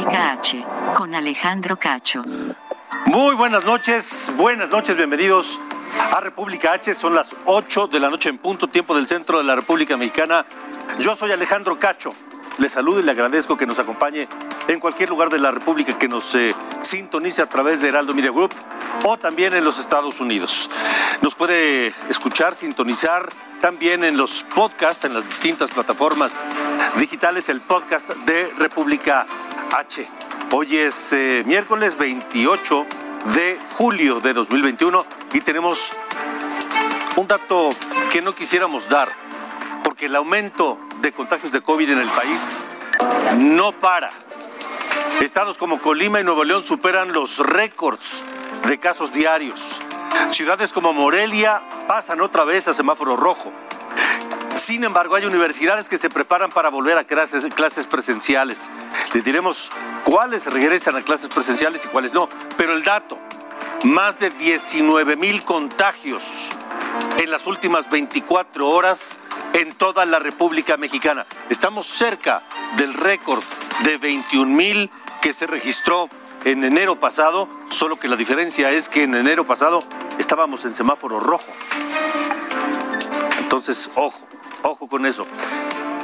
República H, con Alejandro Cacho. Muy buenas noches, buenas noches, bienvenidos a República H. Son las 8 de la noche en punto, tiempo del centro de la República Mexicana. Yo soy Alejandro Cacho. Le saludo y le agradezco que nos acompañe en cualquier lugar de la República que nos eh, sintonice a través de Heraldo Media Group o también en los Estados Unidos. Nos puede escuchar, sintonizar también en los podcasts, en las distintas plataformas digitales, el podcast de República H. Hoy es eh, miércoles 28 de julio de 2021 y tenemos un dato que no quisiéramos dar, porque el aumento de contagios de COVID en el país no para. Estados como Colima y Nuevo León superan los récords de casos diarios. Ciudades como Morelia pasan otra vez a semáforo rojo. Sin embargo, hay universidades que se preparan para volver a clases, presenciales. Les diremos cuáles regresan a clases presenciales y cuáles no. Pero el dato, más de 19 mil contagios en las últimas 24 horas en toda la República Mexicana. Estamos cerca del récord de 21 mil que se registró en enero pasado, solo que la diferencia es que en enero pasado estábamos en semáforo rojo. Entonces, ojo, ojo con eso.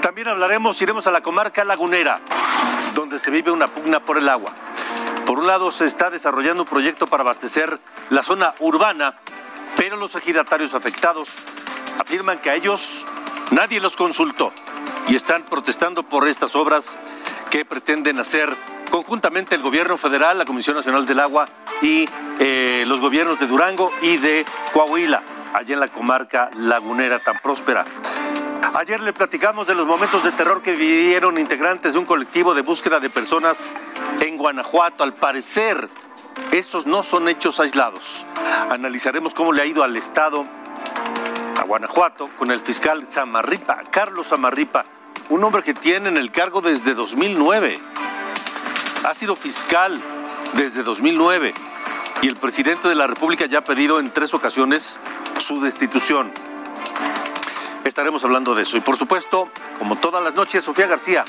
También hablaremos, iremos a la comarca lagunera, donde se vive una pugna por el agua. Por un lado, se está desarrollando un proyecto para abastecer la zona urbana, pero los ejidatarios afectados afirman que a ellos nadie los consultó y están protestando por estas obras que pretenden hacer conjuntamente el gobierno federal, la Comisión Nacional del Agua y eh, los gobiernos de Durango y de Coahuila, allá en la comarca lagunera tan próspera. Ayer le platicamos de los momentos de terror que vivieron integrantes de un colectivo de búsqueda de personas en Guanajuato. Al parecer, esos no son hechos aislados. Analizaremos cómo le ha ido al Estado, a Guanajuato, con el fiscal Samarripa, Carlos Samarripa, un hombre que tiene en el cargo desde 2009. Ha sido fiscal desde 2009 y el presidente de la República ya ha pedido en tres ocasiones su destitución. Estaremos hablando de eso. Y por supuesto, como todas las noches, Sofía García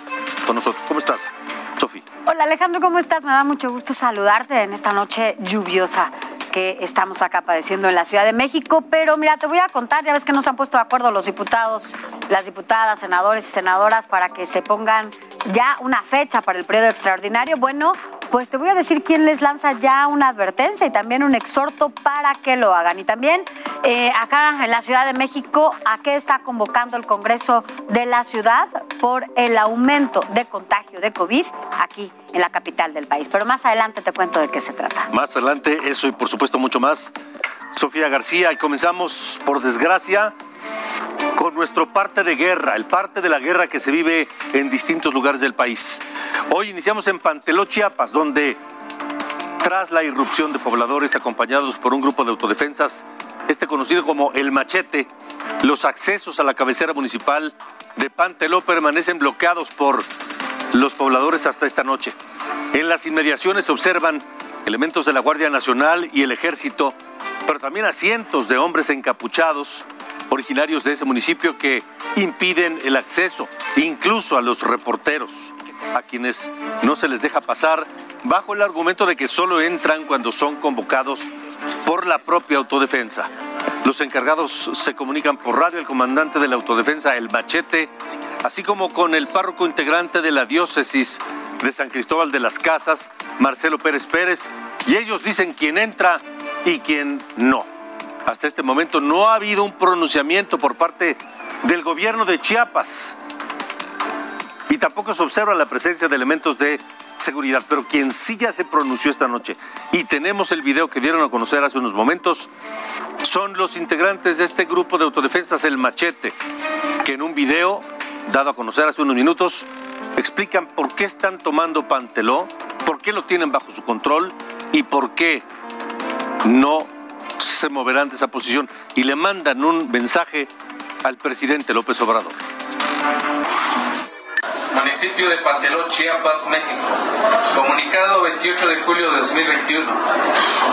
con nosotros. ¿Cómo estás, Sofía? Hola Alejandro, ¿cómo estás? Me da mucho gusto saludarte en esta noche lluviosa que estamos acá padeciendo en la Ciudad de México. Pero mira, te voy a contar, ya ves que nos han puesto de acuerdo los diputados, las diputadas, senadores y senadoras para que se pongan ya una fecha para el periodo extraordinario. Bueno, pues te voy a decir quién les lanza ya una advertencia y también un exhorto para que lo hagan. Y también eh, acá en la Ciudad de México, ¿a qué está convocando el Congreso de la ciudad por el aumento de contagio de COVID aquí en la capital del país? Pero más adelante te cuento de qué se trata. Más adelante, eso y por supuesto mucho más. Sofía García, y comenzamos, por desgracia, con nuestro parte de guerra, el parte de la guerra que se vive en distintos lugares del país. Hoy iniciamos en Panteló, Chiapas, donde tras la irrupción de pobladores acompañados por un grupo de autodefensas, este conocido como El Machete, los accesos a la cabecera municipal de Panteló permanecen bloqueados por los pobladores hasta esta noche. En las inmediaciones se observan elementos de la Guardia Nacional y el Ejército, pero también a cientos de hombres encapuchados originarios de ese municipio que impiden el acceso, incluso a los reporteros, a quienes no se les deja pasar bajo el argumento de que solo entran cuando son convocados por la propia autodefensa. Los encargados se comunican por radio al comandante de la autodefensa, el Machete, así como con el párroco integrante de la diócesis de San Cristóbal de las Casas, Marcelo Pérez Pérez, y ellos dicen quién entra y quién no. Hasta este momento no ha habido un pronunciamiento por parte del gobierno de Chiapas y tampoco se observa la presencia de elementos de seguridad. Pero quien sí ya se pronunció esta noche y tenemos el video que dieron a conocer hace unos momentos son los integrantes de este grupo de autodefensas El Machete, que en un video dado a conocer hace unos minutos explican por qué están tomando Panteló, por qué lo tienen bajo su control y por qué no se moverán de esa posición y le mandan un mensaje al presidente López Obrador municipio de Panteló, Chiapas, México. Comunicado 28 de julio de 2021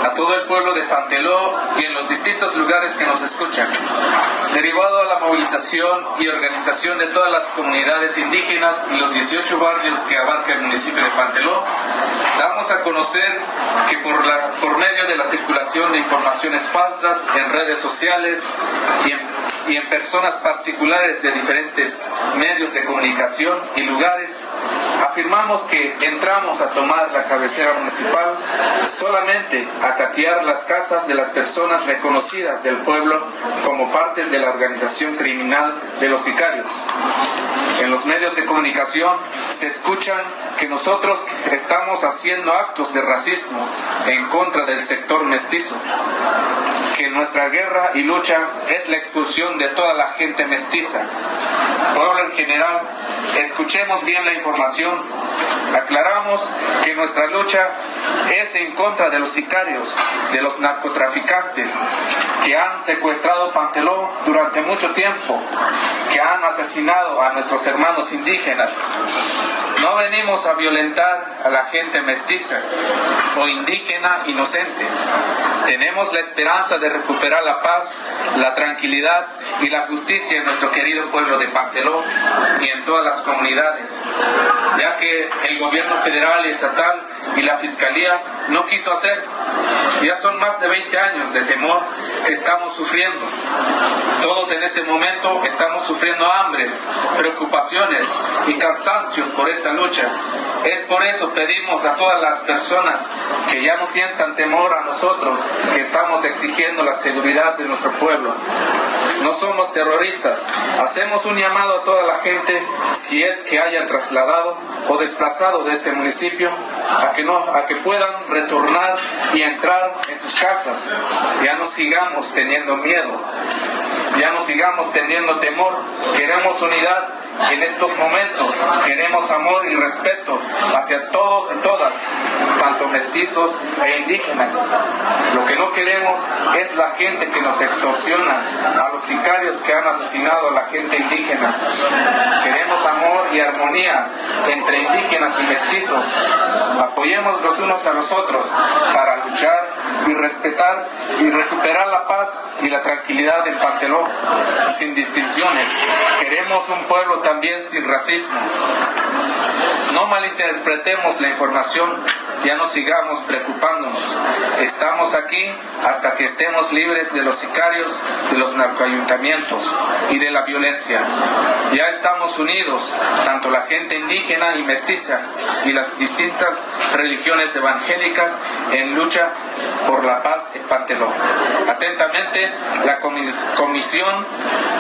a todo el pueblo de Panteló y en los distintos lugares que nos escuchan. Derivado a la movilización y organización de todas las comunidades indígenas y los 18 barrios que abarca el municipio de Panteló, damos a conocer que por, la, por medio de la circulación de informaciones falsas en redes sociales y en y en personas particulares de diferentes medios de comunicación y lugares, afirmamos que entramos a tomar la cabecera municipal solamente a catear las casas de las personas reconocidas del pueblo como partes de la organización criminal de los sicarios. En los medios de comunicación se escuchan que nosotros estamos haciendo actos de racismo en contra del sector mestizo que nuestra guerra y lucha es la expulsión de toda la gente mestiza. Pueblo en general, escuchemos bien la información. Aclaramos que nuestra lucha es en contra de los sicarios, de los narcotraficantes que han secuestrado Panteló durante mucho tiempo, que han asesinado a nuestros hermanos indígenas. No venimos a violentar a la gente mestiza o indígena inocente. Tenemos la esperanza de recuperar la paz, la tranquilidad y la justicia en nuestro querido pueblo de Panteló y en todas las comunidades, ya que el gobierno federal y estatal y la fiscalía no quiso hacer. Ya son más de 20 años de temor que estamos sufriendo. Todos en este momento estamos sufriendo hambres, preocupaciones y cansancios por esta lucha. Es por eso pedimos a todas las personas que ya no sientan temor a nosotros, que estamos exigiendo la seguridad de nuestro pueblo. No somos terroristas. Hacemos un llamado a toda la gente, si es que hayan trasladado o desplazado de este municipio, a que, no, a que puedan retornar y entrar en sus casas. Ya no sigamos teniendo miedo, ya no sigamos teniendo temor. Queremos unidad en estos momentos queremos amor y respeto hacia todos y todas, tanto mestizos e indígenas. Lo que no queremos es la gente que nos extorsiona, a los sicarios que han asesinado a la gente indígena. Queremos amor y armonía entre indígenas y mestizos. Apoyemos los unos a los otros para luchar y respetar y recuperar la paz y la tranquilidad en Panteló sin distinciones. Queremos un pueblo también sin racismo. No malinterpretemos la información, ya no sigamos preocupándonos. Estamos aquí hasta que estemos libres de los sicarios, de los narcoayuntamientos y de la violencia. Ya estamos unidos, tanto la gente indígena y mestiza y las distintas religiones evangélicas en lucha por la paz en Panteló. Atentamente, la comisión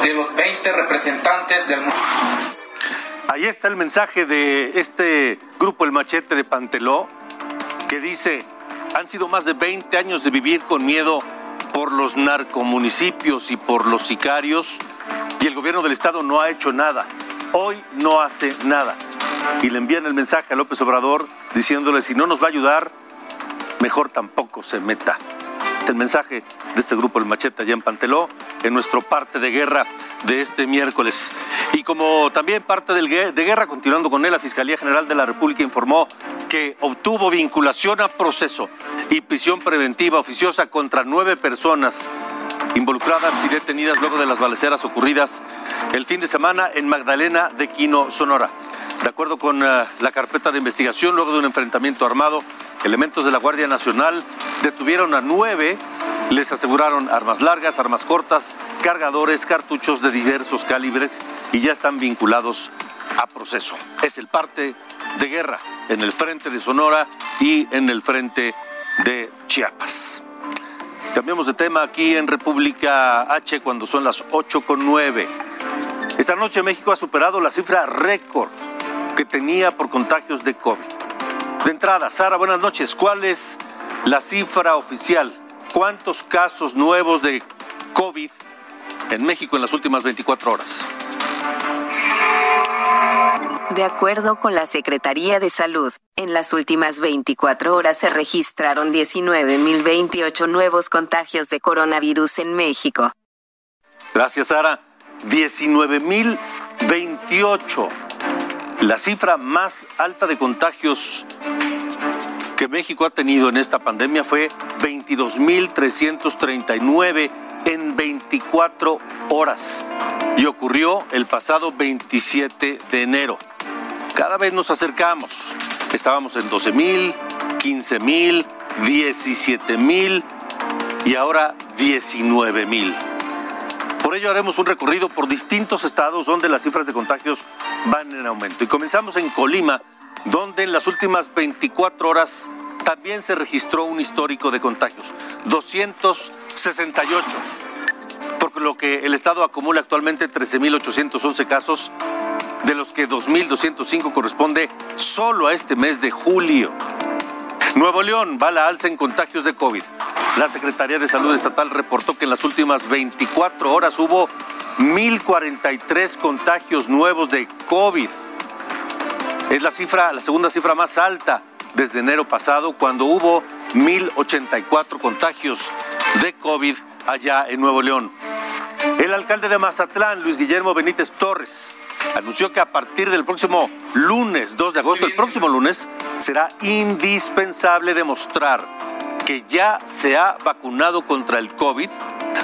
de los 20 representantes del mundo. Ahí está el mensaje de este grupo El Machete de Panteló, que dice, han sido más de 20 años de vivir con miedo por los narcomunicipios y por los sicarios, y el gobierno del estado no ha hecho nada. Hoy no hace nada. Y le envían el mensaje a López Obrador diciéndole, si no nos va a ayudar, mejor tampoco se meta. El mensaje de este grupo El Machete allá en Panteló, en nuestro parte de guerra de este miércoles. Y como también parte de guerra, continuando con él, la Fiscalía General de la República informó que obtuvo vinculación a proceso y prisión preventiva oficiosa contra nueve personas involucradas y detenidas luego de las balaceras ocurridas el fin de semana en Magdalena de Quino, Sonora. De acuerdo con eh, la carpeta de investigación, luego de un enfrentamiento armado, elementos de la Guardia Nacional detuvieron a nueve, les aseguraron armas largas, armas cortas, cargadores, cartuchos de diversos calibres y ya están vinculados a proceso. Es el parte de guerra en el frente de Sonora y en el frente de Chiapas. Cambiamos de tema aquí en República H cuando son las 8 con 9. Esta noche México ha superado la cifra récord que tenía por contagios de COVID. De entrada, Sara, buenas noches. ¿Cuál es la cifra oficial? ¿Cuántos casos nuevos de COVID en México en las últimas 24 horas. De acuerdo con la Secretaría de Salud, en las últimas 24 horas se registraron 19.028 nuevos contagios de coronavirus en México. Gracias, Sara. 19.028. La cifra más alta de contagios que México ha tenido en esta pandemia fue 22.339 en 24 horas y ocurrió el pasado 27 de enero. Cada vez nos acercamos. Estábamos en 12 mil, 15 mil, 17 mil y ahora 19 mil. Por ello haremos un recorrido por distintos estados donde las cifras de contagios van en aumento. Y comenzamos en Colima, donde en las últimas 24 horas también se registró un histórico de contagios, 268 por lo que el Estado acumula actualmente 13.811 casos, de los que 2.205 corresponde solo a este mes de julio. Nuevo León va a la alza en contagios de COVID. La Secretaría de Salud Estatal reportó que en las últimas 24 horas hubo 1.043 contagios nuevos de COVID. Es la cifra, la segunda cifra más alta desde enero pasado, cuando hubo 1.084 contagios de COVID allá en Nuevo León. El alcalde de Mazatlán, Luis Guillermo Benítez Torres, anunció que a partir del próximo lunes 2 de agosto, el próximo lunes, será indispensable demostrar que ya se ha vacunado contra el COVID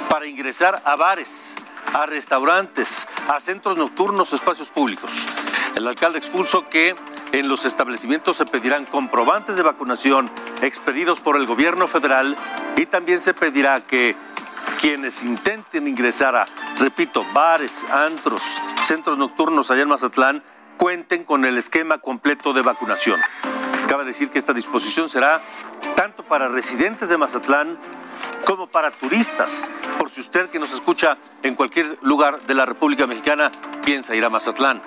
para ingresar a bares, a restaurantes, a centros nocturnos, espacios públicos. El alcalde expulsó que en los establecimientos se pedirán comprobantes de vacunación expedidos por el gobierno federal y también se pedirá que quienes intenten ingresar a, repito, bares, antros, centros nocturnos allá en Mazatlán, cuenten con el esquema completo de vacunación. Cabe decir que esta disposición será tanto para residentes de Mazatlán como para turistas, por si usted que nos escucha en cualquier lugar de la República Mexicana piensa ir a Mazatlán.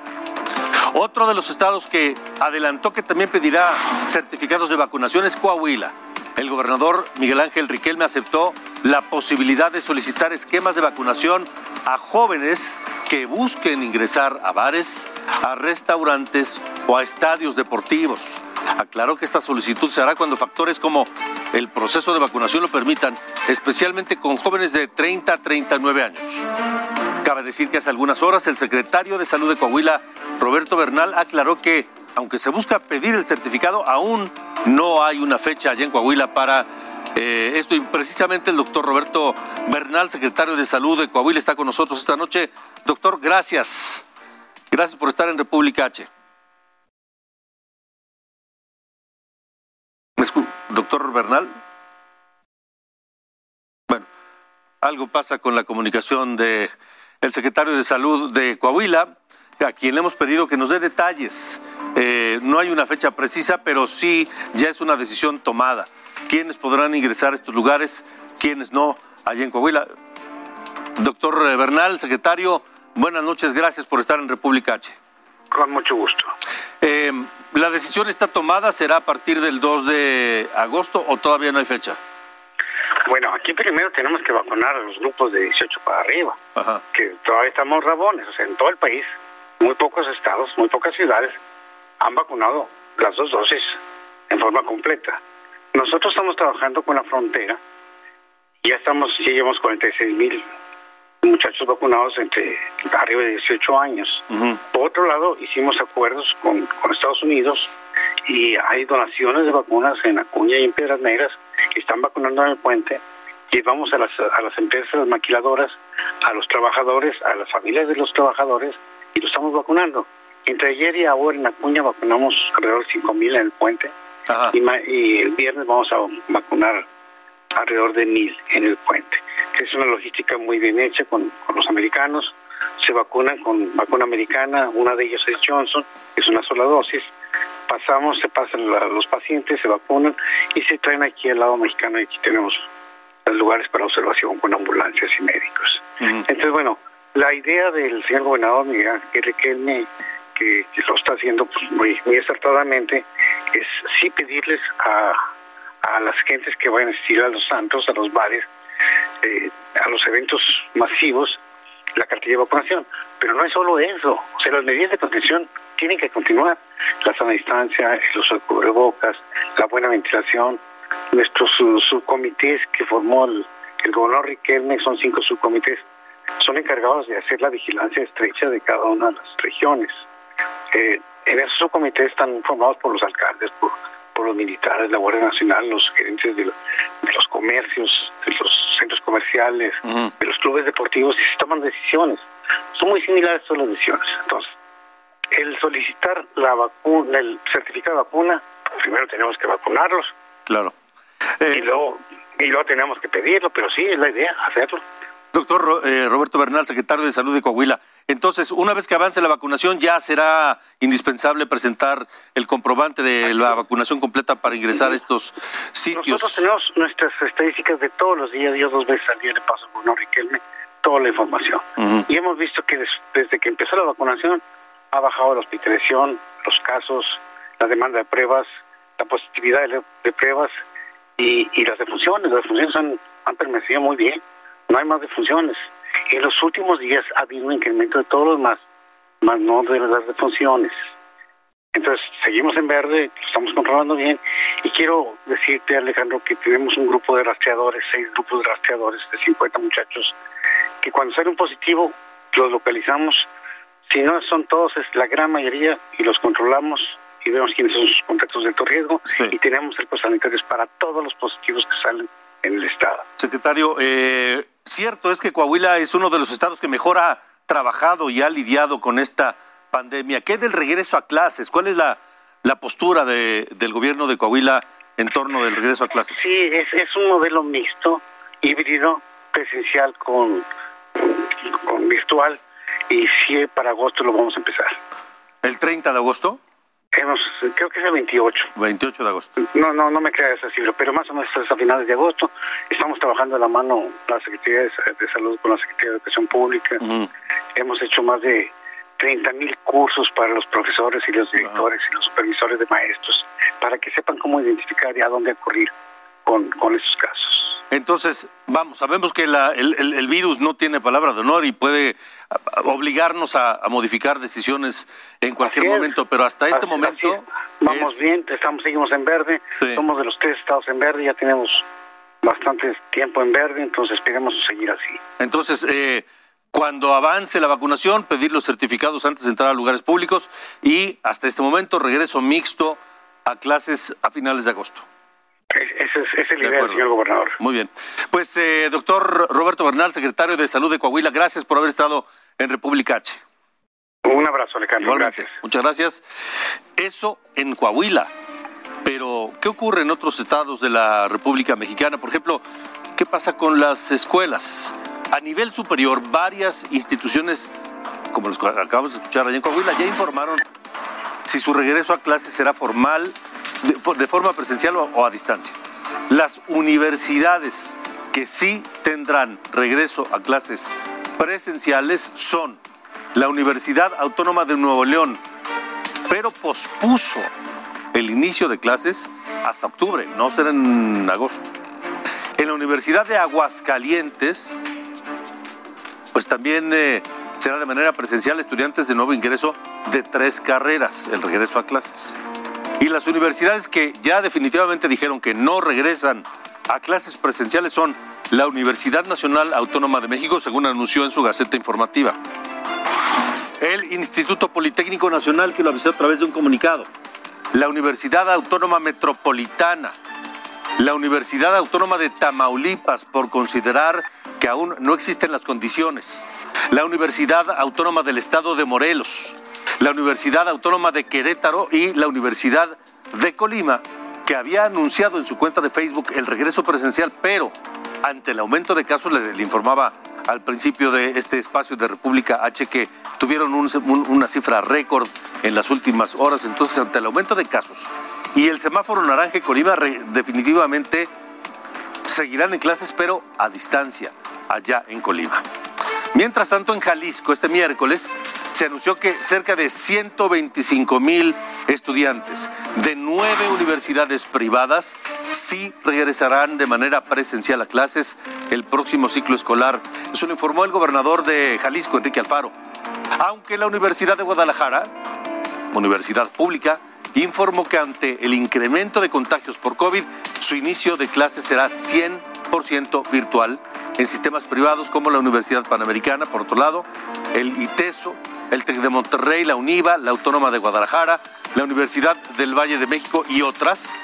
Otro de los estados que adelantó que también pedirá certificados de vacunación es Coahuila el gobernador Miguel Ángel Riquelme aceptó la posibilidad de solicitar esquemas de vacunación a jóvenes que busquen ingresar a bares, a restaurantes o a estadios deportivos. Aclaró que esta solicitud se hará cuando factores como el proceso de vacunación lo permitan, especialmente con jóvenes de 30 a 39 años. Cabe decir que hace algunas horas el secretario de Salud de Coahuila, Roberto Bernal, aclaró que aunque se busca pedir el certificado, aún no hay una fecha allá en Coahuila para eh, esto. Y precisamente el doctor Roberto Bernal, secretario de Salud de Coahuila, está con nosotros esta noche. Doctor, gracias. Gracias por estar en República H. Doctor Bernal. Bueno, algo pasa con la comunicación de el secretario de Salud de Coahuila a quien le hemos pedido que nos dé detalles. Eh, no hay una fecha precisa, pero sí ya es una decisión tomada. ¿Quiénes podrán ingresar a estos lugares? ¿Quiénes no? Allá en Coahuila. Doctor Bernal, secretario, buenas noches, gracias por estar en República H. Con mucho gusto. Eh, ¿La decisión está tomada? ¿Será a partir del 2 de agosto o todavía no hay fecha? Bueno, aquí primero tenemos que vacunar a los grupos de 18 para arriba, que todavía estamos rabones, o sea, en todo el país muy pocos estados, muy pocas ciudades han vacunado las dos dosis en forma completa. Nosotros estamos trabajando con la frontera, ya estamos, ya llevamos 46 mil muchachos vacunados entre arriba de 18 años. Por otro lado, hicimos acuerdos con, Estados Unidos y hay donaciones de vacunas en Acuña y en Piedras Negras que están vacunando en el puente. Llevamos a las, a las empresas, las maquiladoras, a los trabajadores, a las familias de los trabajadores y lo estamos vacunando. Entre ayer y ahora en Acuña vacunamos alrededor de 5.000 en el puente y, el viernes vamos a vacunar alrededor de 1.000 en el puente. Es una logística muy bien hecha con, los americanos. Se vacunan con vacuna americana, una de ellas es Johnson, es una sola dosis. Pasamos, se pasan los pacientes, se vacunan y se traen aquí al lado mexicano y aquí tenemos los lugares para observación con ambulancias y médicos. Entonces, bueno, la idea del señor gobernador Miguel Ángel que, que lo está haciendo pues, muy, muy acertadamente, es sí pedirles a, a las gentes que vayan a asistir a los santos, a los bares, eh, a los eventos masivos la cartilla de vacunación. Pero no es solo eso, o sea, las medidas de contención tienen que continuar. La sana distancia, el uso de cubrebocas, la buena ventilación, nuestros subcomités que formó el, gobernador Riquelme, son cinco subcomités, son encargados de hacer la vigilancia estrecha de cada una de las regiones. Eh, en esos subcomités están formados por los alcaldes, por, los militares, la Guardia Nacional, los gerentes de, los comercios, de los centros comerciales, de los clubes deportivos, y se toman decisiones. Son muy similares todas las decisiones. Entonces, el solicitar la vacuna, el certificado de vacuna, primero tenemos que vacunarlos. Claro. y, eh, luego, y luego tenemos que pedirlo, pero sí, es la idea, hacerlo. Doctor eh, Roberto Bernal, secretario de Salud de Coahuila. Entonces, una vez que avance la vacunación, ya será indispensable presentar el comprobante de la vacunación completa para ingresar a estos sitios. Nosotros tenemos nuestras estadísticas de todos los días, yo dos veces al día le paso con Riquelme toda la información. Y hemos visto que desde que empezó la vacunación ha bajado la hospitalización, los casos, la demanda de pruebas, la positividad de, pruebas y, las defunciones. Las defunciones han, han permanecido muy bien no hay más defunciones. En los últimos días ha habido un incremento de todos los demás, más no de las defunciones. Entonces, seguimos en verde, lo estamos controlando bien. Y quiero decirte, Alejandro, que tenemos un grupo de rastreadores, seis grupos de rastreadores de 50 muchachos, que cuando sale un positivo, los localizamos. Si no son todos, es la gran mayoría, y los controlamos y vemos quiénes son sus contactos de alto riesgo. Y tenemos el sanitarios para todos los positivos que salen en el Estado. Secretario, eh, cierto es que Coahuila es uno de los estados que mejor ha trabajado y ha lidiado con esta pandemia. ¿Qué del regreso a clases? ¿Cuál es la, la postura de, del gobierno de Coahuila en torno del regreso a clases? Sí, es, es un modelo mixto, híbrido, presencial con, con virtual, y sí, para agosto lo vamos a empezar. ¿El 30 de agosto? creo que es el 28. 28 de agosto. No, no, no me crea esa cifra, pero más o menos es a finales de agosto. Estamos trabajando de la mano la Secretaría de, Salud con la Secretaría de Educación Pública. Hemos hecho más de 30 mil cursos para los profesores y los directores y los supervisores de maestros para que sepan cómo identificar y a dónde acudir con, con esos casos. Entonces, vamos, sabemos que el, virus no tiene palabra de honor y puede obligarnos a, modificar decisiones en cualquier momento, pero hasta este momento... Vamos bien, estamos, seguimos en verde, somos de los tres estados en verde, ya tenemos bastante tiempo en verde, entonces esperemos seguir así. Entonces, eh, cuando avance la vacunación, pedir los certificados antes de entrar a lugares públicos y hasta este momento regreso mixto a clases a finales de agosto. Ese es, el idea, señor gobernador. Muy bien. Pues, eh, doctor Roberto Bernal, secretario de Salud de Coahuila, gracias por haber estado en República H. Un abrazo, Alejandro. Igualmente. Muchas gracias. Eso en Coahuila. Pero, ¿qué ocurre en otros estados de la República Mexicana? Por ejemplo, ¿qué pasa con las escuelas? A nivel superior, varias instituciones, como los que acabamos de escuchar allá en Coahuila, ya informaron si su regreso a clases será formal de, forma presencial o, a distancia. Las universidades que sí tendrán regreso a clases presenciales son la Universidad Autónoma de Nuevo León, pero pospuso el inicio de clases hasta octubre, no será en agosto. En la Universidad de Aguascalientes, pues también eh, será de manera presencial estudiantes de nuevo ingreso de tres carreras, el regreso a clases. Y las universidades que ya definitivamente dijeron que no regresan a clases presenciales son la Universidad Nacional Autónoma de México, según anunció en su Gaceta Informativa. El Instituto Politécnico Nacional, que lo avisó a través de un comunicado. La Universidad Autónoma Metropolitana. La Universidad Autónoma de Tamaulipas, por considerar que aún no existen las condiciones. La Universidad Autónoma del Estado de Morelos la Universidad Autónoma de Querétaro y la Universidad de Colima, que había anunciado en su cuenta de Facebook el regreso presencial, pero ante el aumento de casos, le, informaba al principio de este espacio de República H que tuvieron una cifra récord en las últimas horas, entonces ante el aumento de casos y el semáforo naranja Colima definitivamente seguirán en clases, pero a distancia, allá en Colima. Mientras tanto, en Jalisco, este miércoles, se anunció que cerca de 125 mil estudiantes de nueve universidades privadas sí regresarán de manera presencial a clases el próximo ciclo escolar. Eso lo informó el gobernador de Jalisco, Enrique Alfaro. Aunque la Universidad de Guadalajara, universidad pública, informó que ante el incremento de contagios por COVID, su inicio de clases será 100% virtual en sistemas privados como la Universidad Panamericana, por otro lado, el ITESO, el TEC de Monterrey, la UNIVA, la Autónoma de Guadalajara, la Universidad del Valle de México y otras,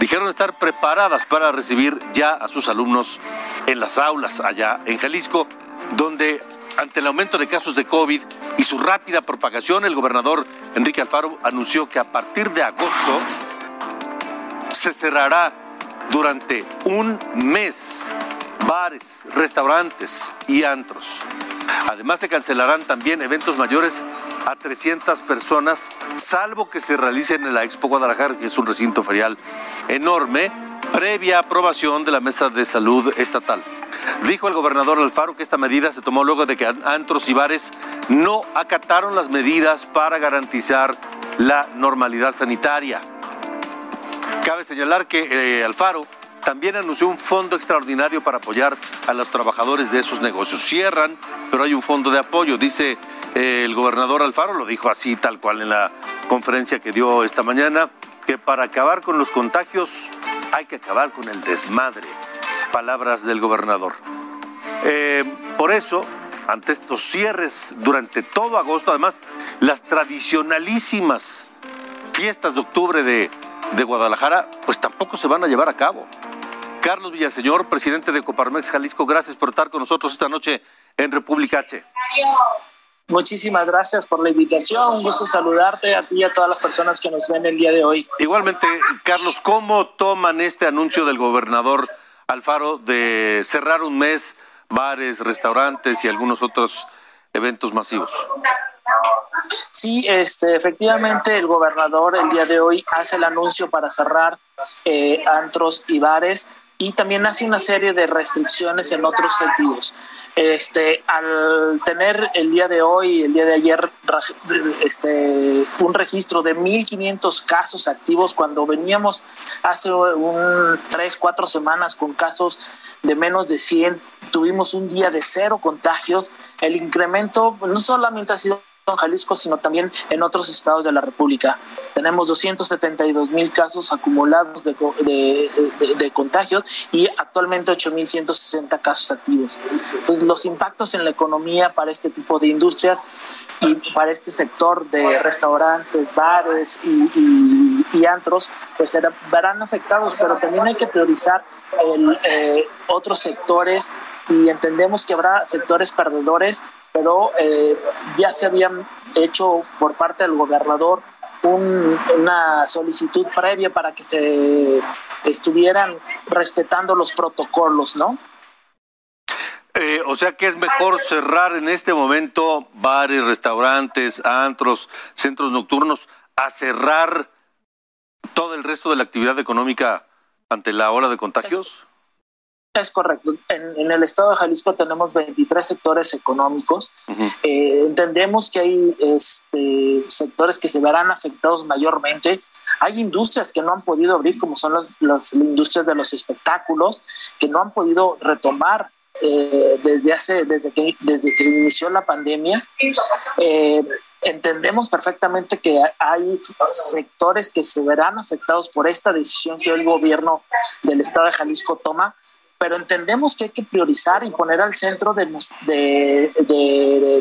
dijeron estar preparadas para recibir ya a sus alumnos en las aulas allá en Jalisco, donde ante el aumento de casos de COVID y su rápida propagación, el gobernador Enrique Alfaro anunció que a partir de agosto se cerrará durante un mes bares, restaurantes y antros. Además se cancelarán también eventos mayores a 300 personas, salvo que se realicen en la Expo Guadalajara, que es un recinto ferial enorme, previa aprobación de la Mesa de Salud Estatal. Dijo el gobernador Alfaro que esta medida se tomó luego de que antros y bares no acataron las medidas para garantizar la normalidad sanitaria. Cabe señalar que eh, Alfaro también anunció un fondo extraordinario para apoyar a los trabajadores de esos negocios. Cierran, pero hay un fondo de apoyo, dice eh, el gobernador Alfaro, lo dijo así tal cual en la conferencia que dio esta mañana, que para acabar con los contagios hay que acabar con el desmadre. Palabras del gobernador. Eh, por eso, ante estos cierres durante todo agosto, además, las tradicionalísimas fiestas de octubre de, de Guadalajara, pues tampoco se van a llevar a cabo. Carlos Villaseñor, presidente de Coparmex Jalisco, gracias por estar con nosotros esta noche en República H. Muchísimas gracias por la invitación. Un gusto saludarte a ti y a todas las personas que nos ven el día de hoy. Igualmente, Carlos, ¿cómo toman este anuncio del gobernador Alfaro de cerrar un mes bares, restaurantes y algunos otros eventos masivos? Sí, este, efectivamente el gobernador el día de hoy hace el anuncio para cerrar eh, antros y bares y también hace una serie de restricciones en otros sentidos. Este, al tener el día de hoy, el día de ayer, este, un registro de 1.500 casos activos, cuando veníamos hace un, tres, cuatro semanas con casos de menos de 100, tuvimos un día de cero contagios, el incremento no solamente ha sido en Jalisco, sino también en otros estados de la República. Tenemos 272 mil casos acumulados de, de, contagios y actualmente 8.160 casos activos. Los impactos en la economía para este tipo de industrias y para este sector de restaurantes, bares y, y, antros, pues verán afectados, pero también hay que priorizar el, eh, otros sectores y entendemos que habrá sectores perdedores pero eh, ya se habían hecho por parte del gobernador una solicitud previa para que se estuvieran respetando los protocolos, ¿no? Eh, o sea que es mejor cerrar en este momento bares, restaurantes, antros, centros nocturnos, a cerrar todo el resto de la actividad económica ante la ola de contagios. Es correcto. En, el estado de Jalisco tenemos 23 sectores económicos. Eh, entendemos que hay este, sectores que se verán afectados mayormente. Hay industrias que no han podido abrir, como son las, industrias de los espectáculos, que no han podido retomar eh, desde hace, desde que, desde que inició la pandemia. Eh, entendemos perfectamente que hay sectores que se verán afectados por esta decisión que el gobierno del estado de Jalisco toma pero entendemos que hay que priorizar y poner al centro de,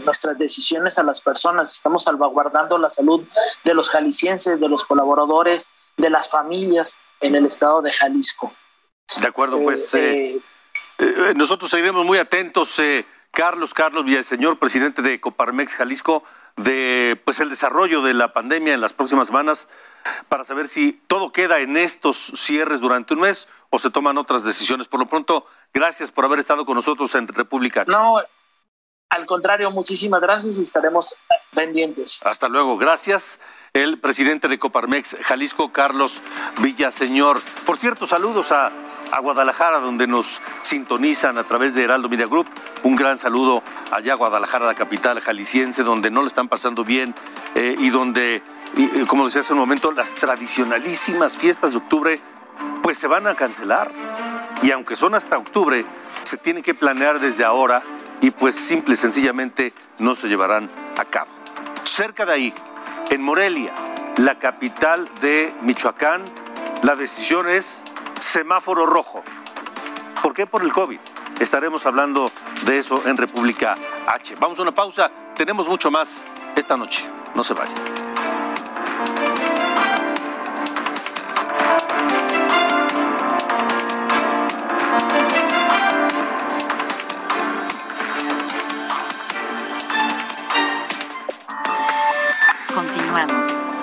nuestras decisiones a las personas. Estamos salvaguardando la salud de los jaliscienses, de los colaboradores, de las familias en el estado de Jalisco. De acuerdo, pues eh, eh, eh, nosotros seguiremos muy atentos, Carlos, Carlos Villaseñor, presidente de Coparmex Jalisco, de pues el desarrollo de la pandemia en las próximas semanas para saber si todo queda en estos cierres durante un mes o se toman otras decisiones. Por lo pronto, gracias por haber estado con nosotros en República. No, al contrario, muchísimas gracias y estaremos pendientes. Hasta luego, gracias. El presidente de Coparmex Jalisco, Carlos Villaseñor. Por cierto, saludos a a Guadalajara, donde nos sintonizan a través de Heraldo Media Group. Un gran saludo allá a Guadalajara, la capital jalisciense, donde no le están pasando bien eh, y donde, como decía hace un momento, las tradicionalísimas fiestas de octubre pues se van a cancelar. Y aunque son hasta octubre, se tienen que planear desde ahora y pues simple y sencillamente no se llevarán a cabo. Cerca de ahí, en Morelia, la capital de Michoacán, la decisión es semáforo rojo. ¿Por qué? Por el COVID. Estaremos hablando de eso en República H. Vamos a una pausa. Tenemos mucho más esta noche. No se vayan.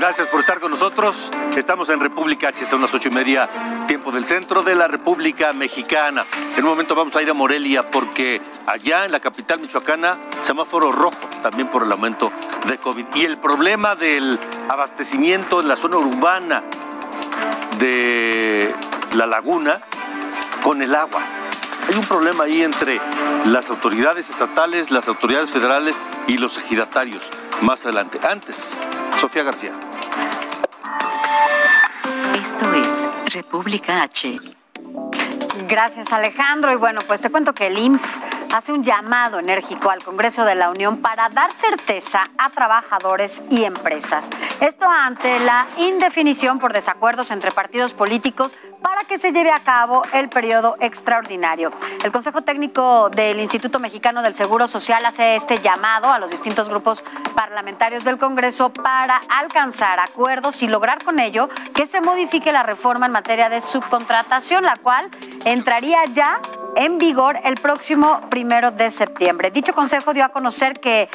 Gracias por estar con nosotros. Estamos en República H, son las ocho y media, tiempo del centro de la República Mexicana. En un momento vamos a ir a Morelia porque allá en la capital michoacana, semáforo rojo, también por el aumento de COVID. Y el problema del abastecimiento en la zona urbana de la laguna con el agua. Hay un problema ahí entre las autoridades estatales, las autoridades federales y los ejidatarios. Más adelante. Antes, Sofía García. Esto es República H. Gracias Alejandro. Y bueno, pues te cuento que el IMSS hace un llamado enérgico al Congreso de la Unión para dar certeza a trabajadores y empresas. Esto ante la indefinición por desacuerdos entre partidos políticos para que se lleve a cabo el periodo extraordinario. El Consejo Técnico del Instituto Mexicano del Seguro Social hace este llamado a los distintos grupos parlamentarios del Congreso para alcanzar acuerdos y lograr con ello que se modifique la reforma en materia de subcontratación, la cual entraría ya en vigor el próximo primero de septiembre. Dicho consejo dio a conocer que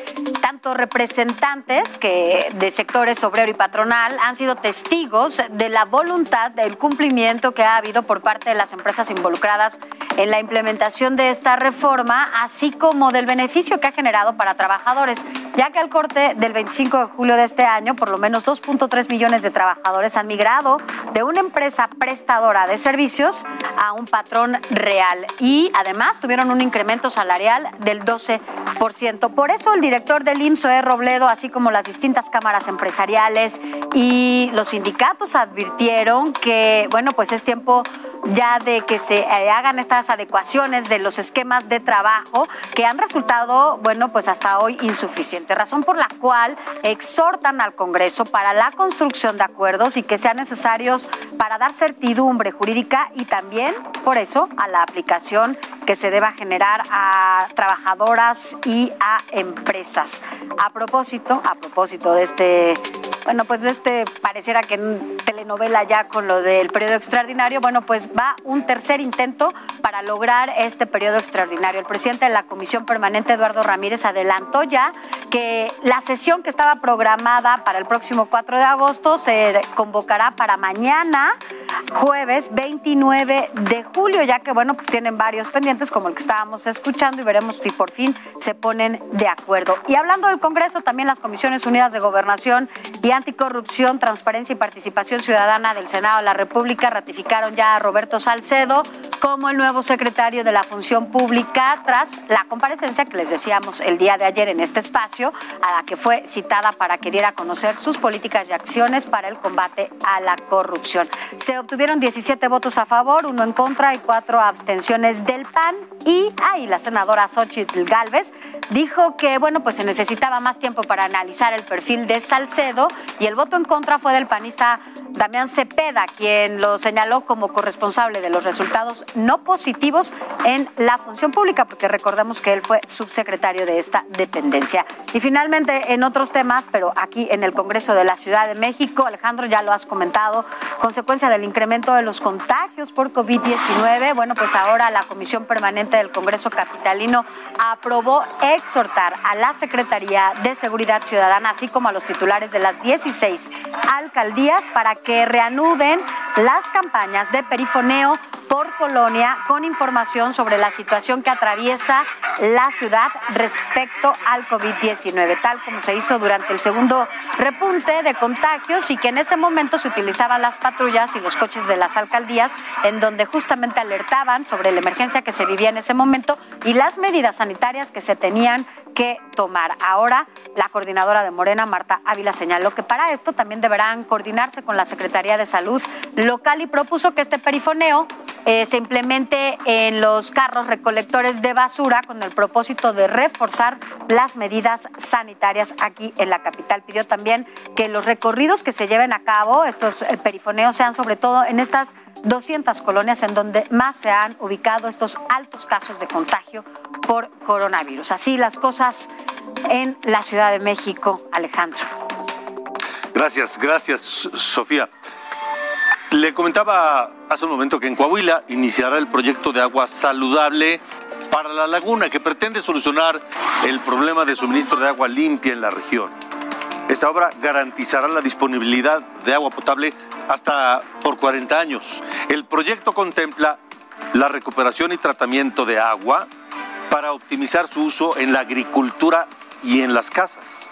tanto representantes que de sectores obrero y patronal han sido testigos de la voluntad del cumplimiento que ha habido por parte de las empresas involucradas en la implementación de esta reforma, así como del beneficio que ha generado para trabajadores, ya que al corte del 25 de julio de este año, por lo menos 2.3 millones de trabajadores han migrado de una empresa prestadora de servicios a un patrón real y además tuvieron un incremento salarial del 12%. Por eso el director del IMSS, e. Robledo, así como las distintas cámaras empresariales y los sindicatos advirtieron que, bueno, pues es tiempo ya de que se eh, hagan estas adecuaciones de los esquemas de trabajo que han resultado, bueno, pues hasta hoy insuficientes, razón por la cual exhortan al Congreso para la construcción de acuerdos y que sean necesarios para dar certidumbre jurídica y también, por eso, a la aplicación que se deba generar a trabajadoras y a empresas. A propósito, a propósito de este bueno, pues este pareciera que en telenovela ya con lo del periodo extraordinario, bueno, pues va un tercer intento para lograr este periodo extraordinario. El presidente de la Comisión Permanente, Eduardo Ramírez, adelantó ya que la sesión que estaba programada para el próximo 4 de agosto se convocará para mañana, jueves 29 de julio, ya que, bueno, pues tienen varios pendientes como el que estábamos escuchando y veremos si por fin se ponen de acuerdo. Y hablando del Congreso, también las Comisiones Unidas de Gobernación y Anticorrupción, Transparencia y Participación Ciudadana del Senado de la República ratificaron ya a Roberto Salcedo como el nuevo secretario de la Función Pública tras la comparecencia que les decíamos el día de ayer en este espacio, a la que fue citada para que diera a conocer sus políticas y acciones para el combate a la corrupción. Se obtuvieron 17 votos a favor, uno en contra y cuatro abstenciones del PAN. Y ahí la senadora Xochitl Galvez dijo que, bueno, pues se necesitaba más tiempo para analizar el perfil de Salcedo y el voto en contra fue del panista Damián Cepeda, quien lo señaló como corresponsable de los resultados no positivos en la función pública, porque recordemos que él fue subsecretario de esta dependencia. Y finalmente, en otros temas, pero aquí en el Congreso de la Ciudad de México, Alejandro, ya lo has comentado, consecuencia del incremento de los contagios por COVID-19, bueno, pues ahora la Comisión Permanente del Congreso Capitalino aprobó exhortar a la Secretaría de Seguridad Ciudadana, así como a los titulares de las 16 alcaldías, para que reanuden las campañas de perifoneo por con información sobre la situación que atraviesa la ciudad respecto al COVID-19, tal como se hizo durante el segundo repunte de contagios y que en ese momento se utilizaban las patrullas y los coches de las alcaldías en donde justamente alertaban sobre la emergencia que se vivía en ese momento y las medidas sanitarias que se tenían que tomar. Ahora, la coordinadora de Morena, Marta Ávila, señaló que para esto también deberán coordinarse con la Secretaría de Salud local y propuso que este perifoneo eh, se implemente en los carros recolectores de basura con el propósito de reforzar las medidas sanitarias aquí en la capital. Pidió también que los recorridos que se lleven a cabo, estos eh, perifoneos, sean sobre todo en estas 200 colonias en donde más se han ubicado estos altos casos de contagio por coronavirus. Así las cosas en la Ciudad de México, Alejandro. Gracias, gracias, Sofía. Le comentaba hace un momento que en Coahuila iniciará el proyecto de agua saludable para la laguna que pretende solucionar el problema de suministro de agua limpia en la región. Esta obra garantizará la disponibilidad de agua potable hasta por 40 años. El proyecto contempla la recuperación y tratamiento de agua para optimizar su uso en la agricultura y en las casas.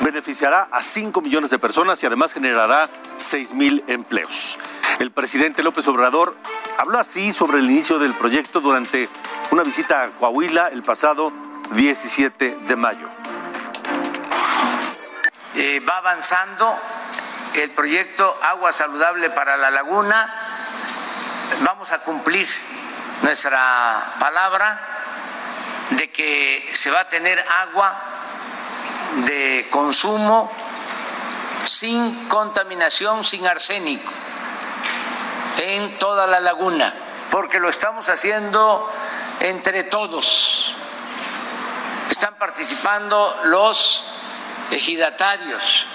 Beneficiará a 5 millones de personas y además generará 6 mil empleos. El presidente López Obrador habló así sobre el inicio del proyecto durante una visita a Coahuila el pasado 17 de mayo. Eh, va avanzando el proyecto Agua Saludable para la Laguna. Vamos a cumplir nuestra palabra de que se va a tener agua de consumo sin contaminación, sin arsénico en toda la laguna, porque lo estamos haciendo entre todos. Están participando los ejidatarios,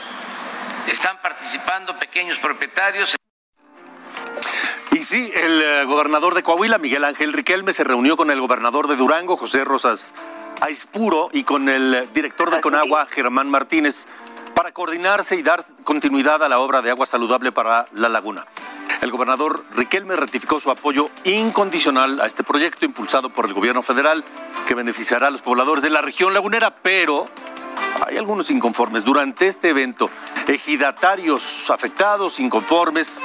están participando pequeños propietarios. Y sí, el eh, gobernador de Coahuila, Miguel Ángel Riquelme, se reunió con el gobernador de Durango, José Rosas Aispuro, y con el director de Conagua, Germán Martínez, para coordinarse y dar continuidad a la obra de agua saludable para la laguna. El gobernador Riquelme ratificó su apoyo incondicional a este proyecto impulsado por el gobierno federal que beneficiará a los pobladores de la región lagunera, pero hay algunos inconformes. Durante este evento, ejidatarios afectados, inconformes,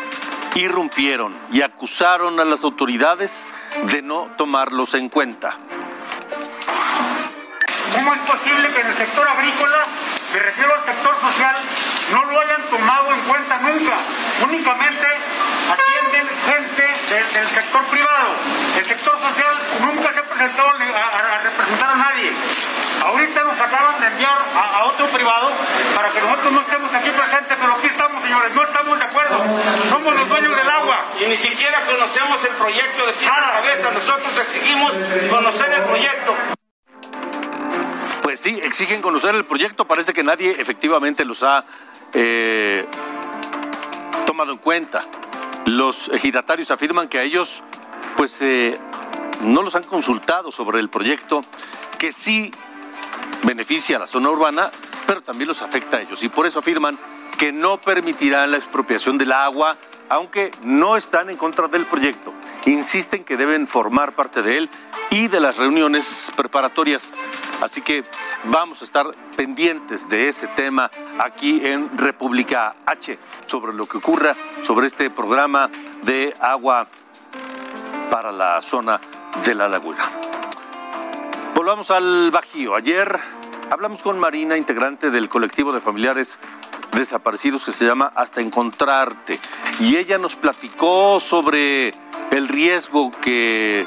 irrumpieron y acusaron a las autoridades de no tomarlos en cuenta. ¿Cómo es posible que en el sector agrícola, me refiero al sector social, no lo hayan tomado en cuenta nunca? Únicamente atienden gente del, sector privado. El sector social nunca se presentó a, representar a nadie. Ahorita nos acaban de enviar a, otro privado para que nosotros no estemos aquí presentes, pero aquí estamos, señores, no estamos de acuerdo. Somos los dueños del agua. Y ni siquiera conocemos el proyecto de pies a cabeza. Nosotros exigimos conocer el proyecto. Pues sí, exigen conocer el proyecto. Parece que nadie efectivamente los ha eh, tomado en cuenta. Los ejidatarios afirman que a ellos, pues, eh, no los han consultado sobre el proyecto, que sí beneficia a la zona urbana, pero también los afecta a ellos. Y por eso afirman que no permitirán la expropiación del agua, aunque no están en contra del proyecto. Insisten que deben formar parte de él y de las reuniones preparatorias. Así que vamos a estar pendientes de ese tema aquí en República H, sobre lo que ocurra sobre este programa de agua para la zona de la laguna. Volvamos al Bajío. Ayer hablamos con Marina, integrante del colectivo de familiares desaparecidos que se llama Hasta Encontrarte. Y ella nos platicó sobre el riesgo que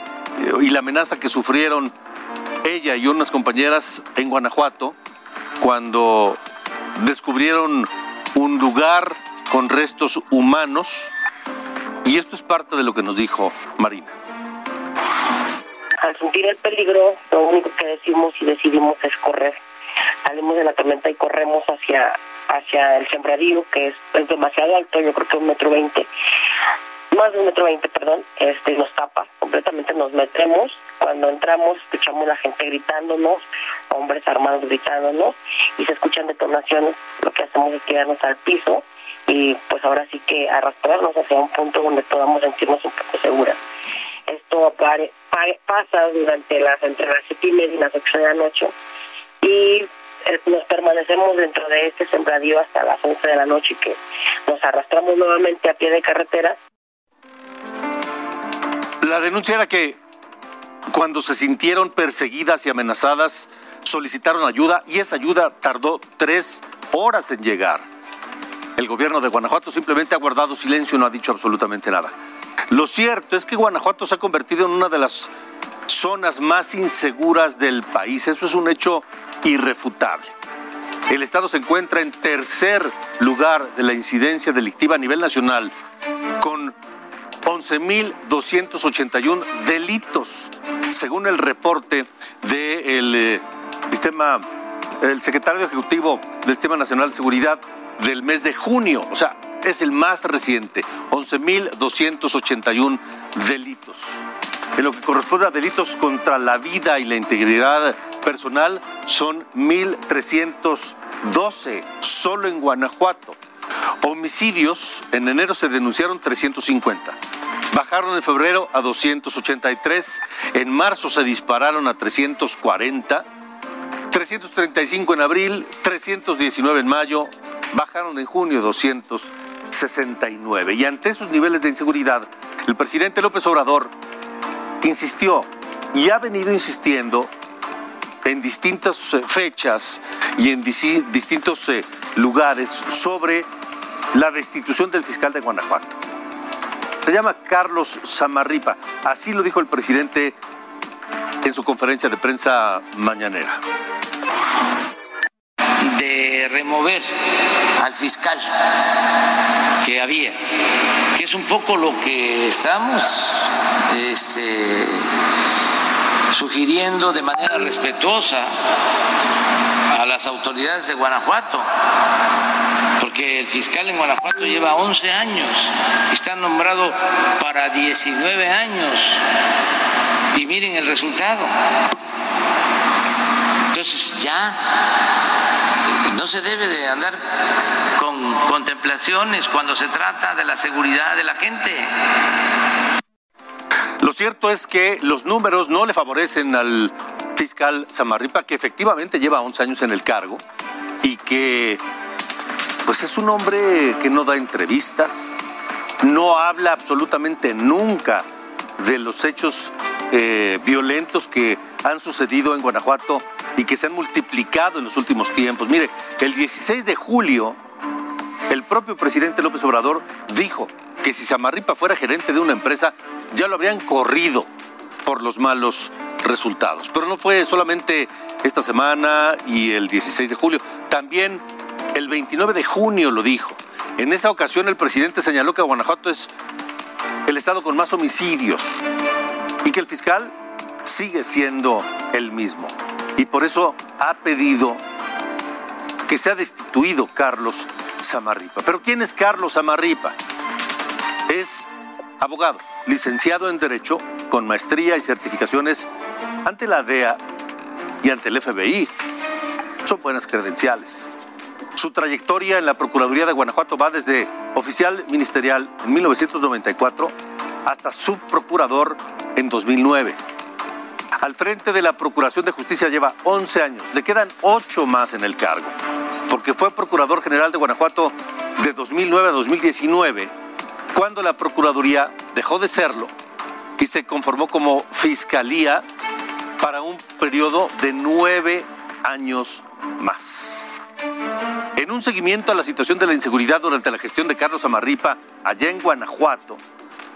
y la amenaza que sufrieron ella y unas compañeras en Guanajuato cuando descubrieron un lugar con restos humanos. Y esto es parte de lo que nos dijo Marina. al sentir el peligro, lo único que decimos y decidimos es correr. Salimos de la tormenta y corremos hacia hacia el sembradío, que es, es demasiado alto, yo creo que un metro veinte, más de un metro veinte, perdón, este nos tapa, completamente nos metemos, cuando entramos escuchamos la gente gritándonos, hombres armados gritándonos, y se escuchan detonaciones, lo que hacemos es tirarnos al piso, y pues ahora sí que arrastrarnos hacia un punto donde podamos sentirnos un poco seguras. Esto pasa durante las entre las siete y media y las ocho de la noche y eh, nos permanecemos dentro de este sembradío hasta las 11 de la noche que nos arrastramos nuevamente a pie de carretera. La denuncia era que cuando se sintieron perseguidas y amenazadas, solicitaron ayuda y esa ayuda tardó tres horas en llegar. El gobierno de Guanajuato simplemente ha guardado silencio y no ha dicho absolutamente nada. Lo cierto es que Guanajuato se ha convertido en una de las zonas más inseguras del país. Eso es un hecho irrefutable. El Estado se encuentra en tercer lugar de la incidencia delictiva a nivel nacional, con 11.281 delitos, según el reporte del eh, sistema, el secretario ejecutivo del Sistema Nacional de Seguridad del mes de junio. O sea, es el más reciente, 11.281 delitos. En lo que corresponde a delitos contra la vida y la integridad personal, son 1.312 solo en Guanajuato. Homicidios, en enero se denunciaron 350. Bajaron en febrero a 283. En marzo se dispararon a 340. 335 en abril, 319 en mayo. Bajaron en junio 269. Y ante esos niveles de inseguridad, el presidente López Obrador insistió y ha venido insistiendo en distintas eh, fechas y en distintos eh, lugares sobre la destitución del fiscal de Guanajuato. Se llama Carlos Samarripa. Así lo dijo el presidente en su conferencia de prensa mañanera. De remover al fiscal que había, que es un poco lo que estamos este, sugiriendo de manera respetuosa a las autoridades de Guanajuato, porque el fiscal en Guanajuato lleva 11 años, está nombrado para 19 años y miren el resultado. Entonces ya no se debe de andar con contemplaciones cuando se trata de la seguridad de la gente. Cierto es que los números no le favorecen al fiscal Samarripa, que efectivamente lleva 11 años en el cargo y que pues es un hombre que no da entrevistas, no habla absolutamente nunca de los hechos eh, violentos que han sucedido en Guanajuato y que se han multiplicado en los últimos tiempos. Mire, el 16 de julio, el propio presidente López Obrador dijo que si Samarripa fuera gerente de una empresa, ya lo habrían corrido por los malos resultados. Pero no fue solamente esta semana y el 16 de julio, también el 29 de junio lo dijo. En esa ocasión el presidente señaló que Guanajuato es el estado con más homicidios y que el fiscal sigue siendo el mismo. Y por eso ha pedido que sea destituido Carlos Samarripa. Pero ¿quién es Carlos Samarripa? Es abogado, licenciado en Derecho, con maestría y certificaciones ante la DEA y ante el FBI. Son buenas credenciales. Su trayectoria en la Procuraduría de Guanajuato va desde oficial ministerial en 1994 hasta subprocurador en 2009. Al frente de la Procuración de Justicia lleva 11 años, le quedan 8 más en el cargo, porque fue Procurador General de Guanajuato de 2009 a 2019 cuando la Procuraduría dejó de serlo y se conformó como Fiscalía para un periodo de nueve años más. En un seguimiento a la situación de la inseguridad durante la gestión de Carlos Amarripa allá en Guanajuato,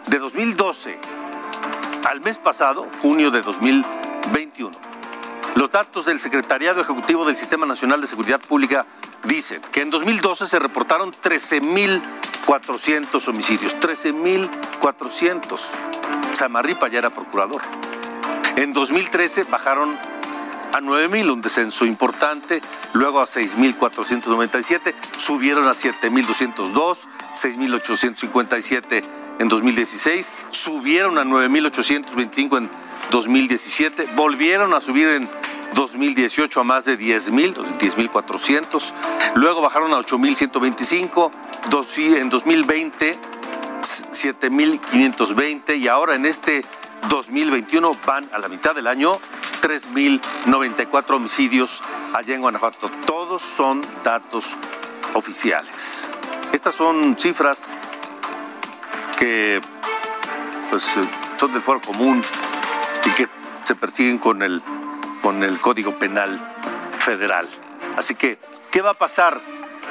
de 2012 al mes pasado, junio de 2021, los datos del Secretariado Ejecutivo del Sistema Nacional de Seguridad Pública dicen que en 2012 se reportaron 13.400 homicidios. 13.400. Samarripa ya era procurador. En 2013 bajaron a 9.000, un descenso importante, luego a 6.497, subieron a 7.202, 6.857 en 2016, subieron a 9.825 en 2017, volvieron a subir en 2018 a más de 10.000, 10.400, luego bajaron a 8.125, en 2020 7.520 y ahora en este 2021 van a la mitad del año 3.094 homicidios allá en Guanajuato. Todos son datos oficiales. Estas son cifras que pues, son del foro común y que se persiguen con el, con el Código Penal Federal. Así que, ¿qué va a pasar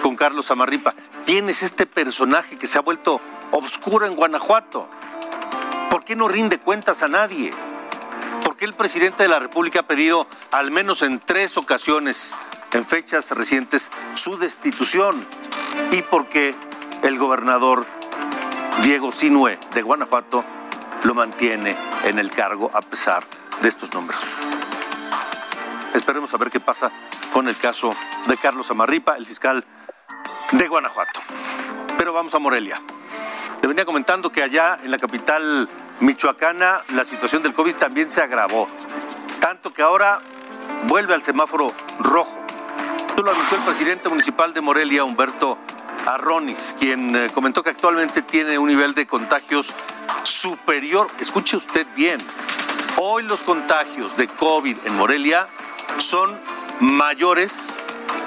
con Carlos Amarripa? Tienes este personaje que se ha vuelto obscuro en Guanajuato. ¿Por qué no rinde cuentas a nadie? ¿Por qué el presidente de la República ha pedido al menos en tres ocasiones, en fechas recientes, su destitución? ¿Y por qué el gobernador Diego Sinue de Guanajuato lo mantiene en el cargo a pesar de estos números? Esperemos a ver qué pasa con el caso de Carlos Amarripa, el fiscal de Guanajuato. Pero vamos a Morelia. Le venía comentando que allá en la capital michoacana la situación del COVID también se agravó, tanto que ahora vuelve al semáforo rojo. Esto lo anunció el presidente municipal de Morelia, Humberto Arronis, quien eh, comentó que actualmente tiene un nivel de contagios superior. Escuche usted bien. Hoy los contagios de COVID en Morelia son mayores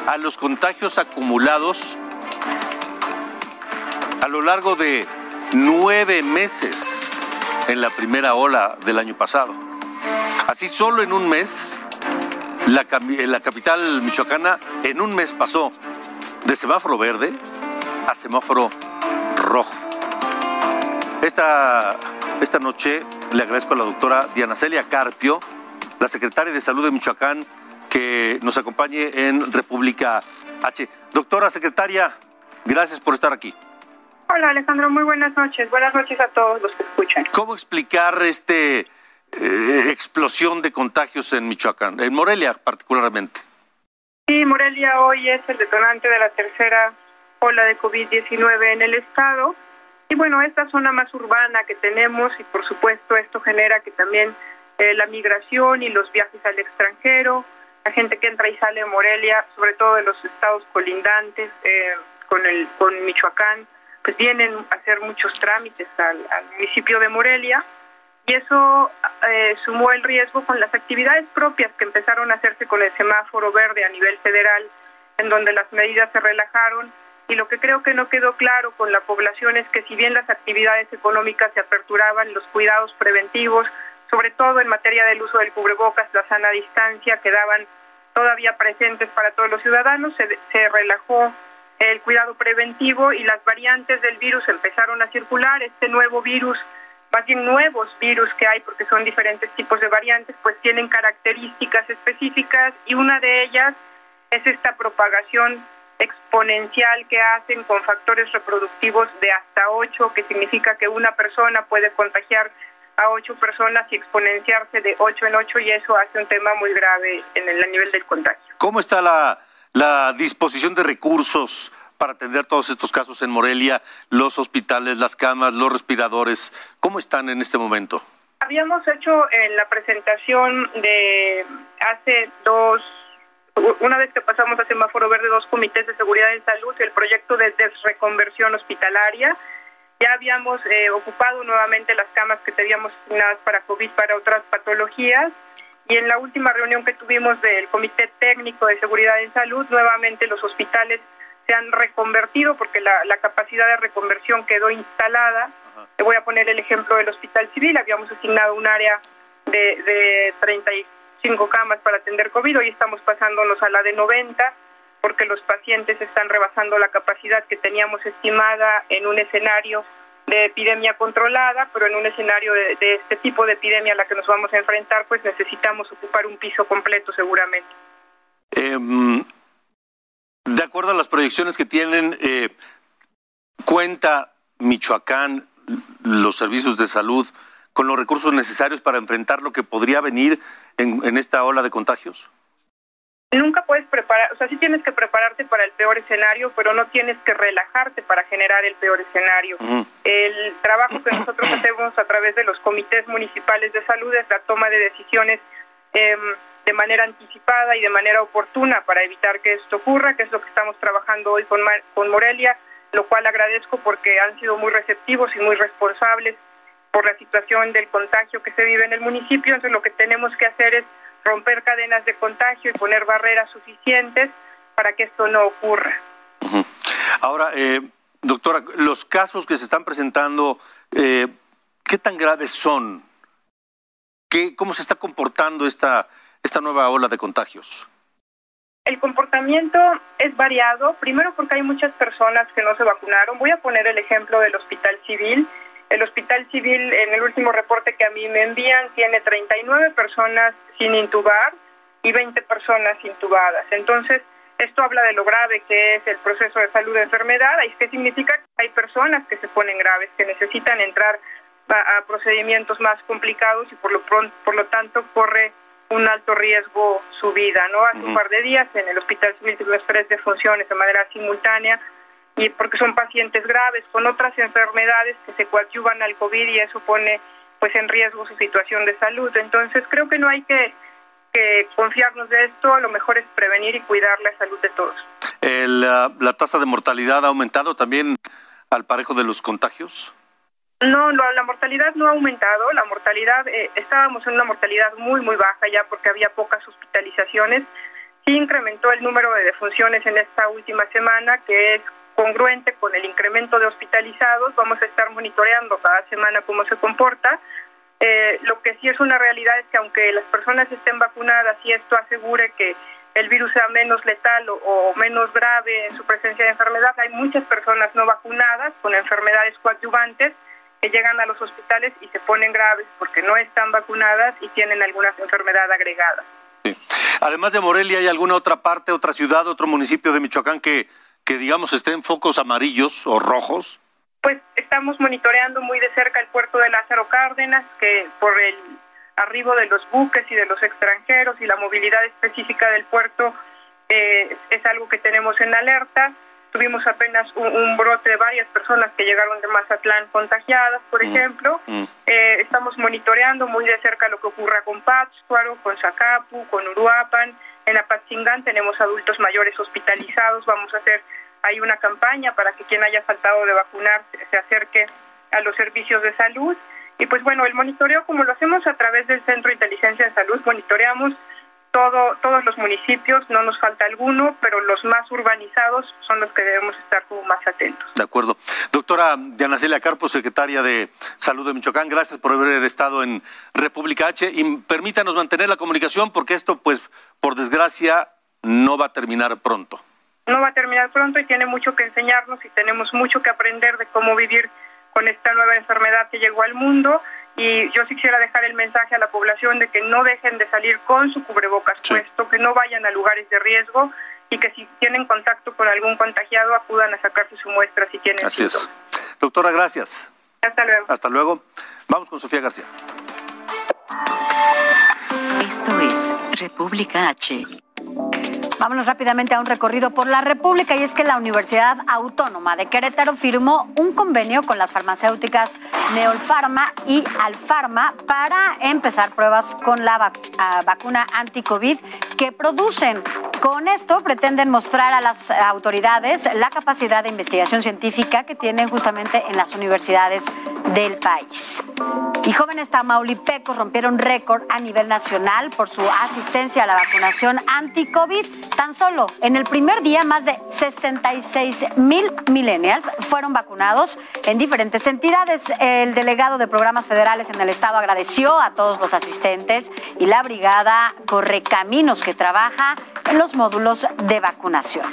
a los contagios acumulados a lo largo de nueve meses en la primera ola del año pasado. Así solo en un mes, la, la capital michoacana en un mes pasó de semáforo verde a semáforo rojo. Esta, esta noche le agradezco a la doctora Diana Celia Carpio, la secretaria de Salud de Michoacán, que nos acompañe en República H. Doctora secretaria, gracias por estar aquí. Hola Alejandro, muy buenas noches. Buenas noches a todos los que escuchan. ¿Cómo explicar este eh, explosión de contagios en Michoacán, en Morelia particularmente? Sí, Morelia hoy es el detonante de la tercera ola de COVID-19 en el estado. Y bueno, esta zona más urbana que tenemos y por supuesto esto genera que también eh, la migración y los viajes al extranjero, la gente que entra y sale de Morelia, sobre todo de los estados colindantes eh, con, el, con Michoacán, pues vienen a hacer muchos trámites al, municipio de Morelia y eso eh, sumó el riesgo con las actividades propias que empezaron a hacerse con el semáforo verde a nivel federal, en donde las medidas se relajaron y lo que creo que no quedó claro con la población es que si bien las actividades económicas se aperturaban, los cuidados preventivos, sobre todo en materia del uso del cubrebocas, la sana distancia, quedaban todavía presentes para todos los ciudadanos, se, se relajó el cuidado preventivo y las variantes del virus empezaron a circular. Este nuevo virus, más bien nuevos virus que hay, porque son diferentes tipos de variantes, pues tienen características específicas y una de ellas es esta propagación exponencial que hacen con factores reproductivos de hasta 8, que significa que una persona puede contagiar a ocho personas y exponenciarse de 8 en 8 y eso hace un tema muy grave en el nivel del contagio. ¿Cómo está la la disposición de recursos para atender todos estos casos en Morelia, los hospitales, las camas, los respiradores, ¿cómo están en este momento? Habíamos hecho en la presentación de hace dos, una vez que pasamos a semáforo verde, dos comités de seguridad en salud, el proyecto de desreconversión hospitalaria. Ya habíamos eh, ocupado nuevamente las camas que teníamos asignadas para COVID, para otras patologías y en la última reunión que tuvimos del Comité Técnico de Seguridad en Salud, nuevamente los hospitales se han reconvertido porque la, capacidad de reconversión quedó instalada. Te voy a poner el ejemplo del Hospital Civil. Habíamos asignado un área de, de 35 camas para atender COVID. Hoy estamos pasándonos a la de 90 porque los pacientes están rebasando la capacidad que teníamos estimada en un escenario de epidemia controlada, pero en un escenario de, este tipo de epidemia a la que nos vamos a enfrentar, pues necesitamos ocupar un piso completo seguramente. Em, de acuerdo a las proyecciones que tienen, eh, cuenta Michoacán, los servicios de salud, con los recursos necesarios para enfrentar lo que podría venir en esta ola de contagios? Nunca puedes preparar, o sea, sí tienes que prepararte para el peor escenario, pero no tienes que relajarte para generar el peor escenario. El trabajo que nosotros hacemos a través de los comités municipales de salud es la toma de decisiones em, de manera anticipada y de manera oportuna para evitar que esto ocurra, que es lo que estamos trabajando hoy con, con Morelia, lo cual agradezco porque han sido muy receptivos y muy responsables por la situación del contagio que se vive en el municipio. Entonces, lo que tenemos que hacer es romper cadenas de contagio y poner barreras suficientes para que esto no ocurra. Ahora, eh, doctora, los casos que se están presentando, eh, ¿qué tan graves son? ¿Qué, ¿Cómo se está comportando esta, esta nueva ola de contagios? El comportamiento es variado, primero porque hay muchas personas que no se vacunaron. Voy a poner el ejemplo del Hospital Civil. El Hospital Civil, en el último reporte que a mí me envían, tiene 39 personas sin intubar y 20 personas intubadas. Entonces, esto habla de lo grave que es el proceso de salud de enfermedad. ¿Y qué significa? Que hay personas que se ponen graves, que necesitan entrar a, procedimientos más complicados y por lo, pronto, por lo tanto corre un alto riesgo su vida. ¿no? Hace un par de días en el Hospital Civil tuvimos tres defunciones de manera simultánea y porque son pacientes graves con otras enfermedades que se coadyuvan al COVID y eso pone pues en riesgo su situación de salud. Entonces creo que no hay que, que confiarnos de esto, lo mejor es prevenir y cuidar la salud de todos. El, ¿La tasa de mortalidad ha aumentado también al parejo de los contagios? No, la mortalidad no ha aumentado. La mortalidad, eh, estábamos en una mortalidad muy, muy baja ya porque había pocas hospitalizaciones. Sí incrementó el número de defunciones en esta última semana, que es congruente con el incremento de hospitalizados. Vamos a estar monitoreando cada semana cómo se comporta. Eh, lo que sí es una realidad es que aunque las personas estén vacunadas y esto asegure que el virus sea menos letal o, menos grave en su presencia de enfermedad, hay muchas personas no vacunadas con enfermedades coadyuvantes que llegan a los hospitales y se ponen graves porque no están vacunadas y tienen alguna enfermedad agregada. Además de Morelia, ¿hay alguna otra parte, otra ciudad, otro municipio de Michoacán que que digamos estén focos amarillos o rojos? Pues estamos monitoreando muy de cerca el puerto de Lázaro Cárdenas, que por el arribo de los buques y de los extranjeros y la movilidad específica del puerto eh, es algo que tenemos en alerta. Tuvimos apenas un, brote de varias personas que llegaron de Mazatlán contagiadas, por mm, ejemplo. Mm. Eh, estamos monitoreando muy de cerca lo que ocurra con Pátzcuaro, con Zacapu, con Uruapan. En Apatzingán tenemos adultos mayores hospitalizados. Vamos a hacer hay una campaña para que quien haya faltado de vacunar se acerque a los servicios de salud. Y pues bueno, el monitoreo, como lo hacemos a través del Centro de Inteligencia de Salud, monitoreamos todo, todos los municipios, no nos falta alguno, pero los más urbanizados son los que debemos estar como más atentos. De acuerdo. Doctora Diana Celia Carpo, secretaria de Salud de Michoacán, gracias por haber estado en República H y permítanos mantener la comunicación porque esto, pues, por desgracia, no va a terminar pronto no va a terminar pronto y tiene mucho que enseñarnos y tenemos mucho que aprender de cómo vivir con esta nueva enfermedad que llegó al mundo y yo sí quisiera dejar el mensaje a la población de que no dejen de salir con su cubrebocas puesto, que no vayan a lugares de riesgo y que si tienen contacto con algún contagiado acudan a sacarse su muestra si tienen Así es. Doctora, gracias. Hasta luego. Hasta luego. Vamos con Sofía García. Esto es República H. Vámonos rápidamente a un recorrido por la República y es que la Universidad Autónoma de Querétaro firmó un convenio con las farmacéuticas Neolfarma y Alfarma para empezar pruebas con la ah, vacuna anti-COVID que producen. Con esto pretenden mostrar a las autoridades la capacidad de investigación científica que tienen justamente en las universidades del país. Y jóvenes tamaulipecos rompieron récord a nivel nacional por su asistencia a la vacunación anti-COVID. Tan solo en el primer día, más de 66 mil millennials fueron vacunados en diferentes entidades. El delegado de programas federales en el estado agradeció a todos los asistentes y la brigada Correcaminos que trabaja en los módulos de vacunación.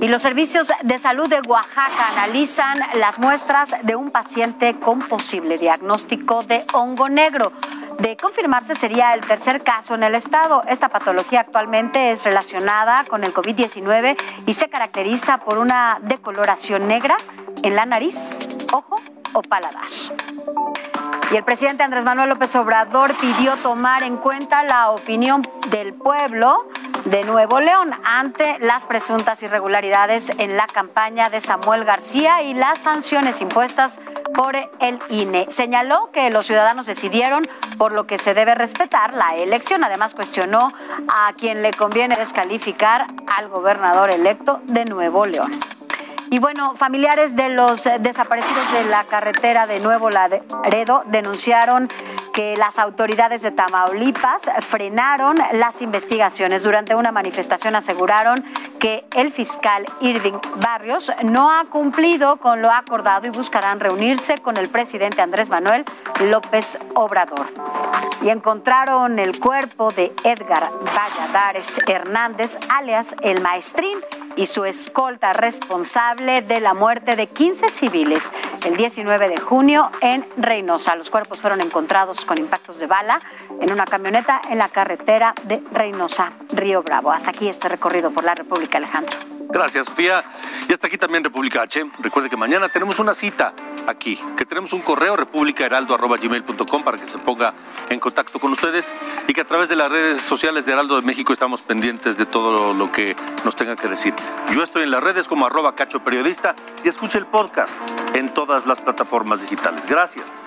Y los servicios de salud de Oaxaca analizan las muestras de un paciente con posible diagnóstico de hongo negro. De confirmarse sería el tercer caso en el estado. Esta patología actualmente es relacionada con el COVID-19 y se caracteriza por una decoloración negra en la nariz, ojo o paladar. Y el presidente Andrés Manuel López Obrador pidió tomar en cuenta la opinión del pueblo de Nuevo León ante las presuntas irregularidades en la campaña de Samuel García y las sanciones impuestas por el INE. Señaló que los ciudadanos decidieron por lo que se debe respetar la elección. Además cuestionó a quien le conviene descalificar al gobernador electo de Nuevo León. Y bueno, familiares de los desaparecidos de la carretera de Nuevo Laredo denunciaron que las autoridades de Tamaulipas frenaron las investigaciones. Durante una manifestación aseguraron que el fiscal Irving Barrios no ha cumplido con lo acordado y buscarán reunirse con el presidente Andrés Manuel López Obrador. Y encontraron el cuerpo de Edgar Valladares Hernández, alias El Maestrín, y su escolta responsable de la muerte de 15 civiles el 19 de junio en Reynosa. Los cuerpos fueron encontrados con impactos de bala en una camioneta en la carretera de Reynosa, Río Bravo. Hasta aquí este recorrido por la República, Alejandro. Gracias, Sofía. Y hasta aquí también República H. Recuerde que mañana tenemos una cita aquí, que tenemos un correo republicaheraldo.gmail.com para que se ponga en contacto con ustedes y que a través de las redes sociales de Heraldo de México estamos pendientes de todo lo que nos tenga que decir. Yo estoy en las redes como arroba cacho periodista y escuche el podcast en todas las plataformas digitales. Gracias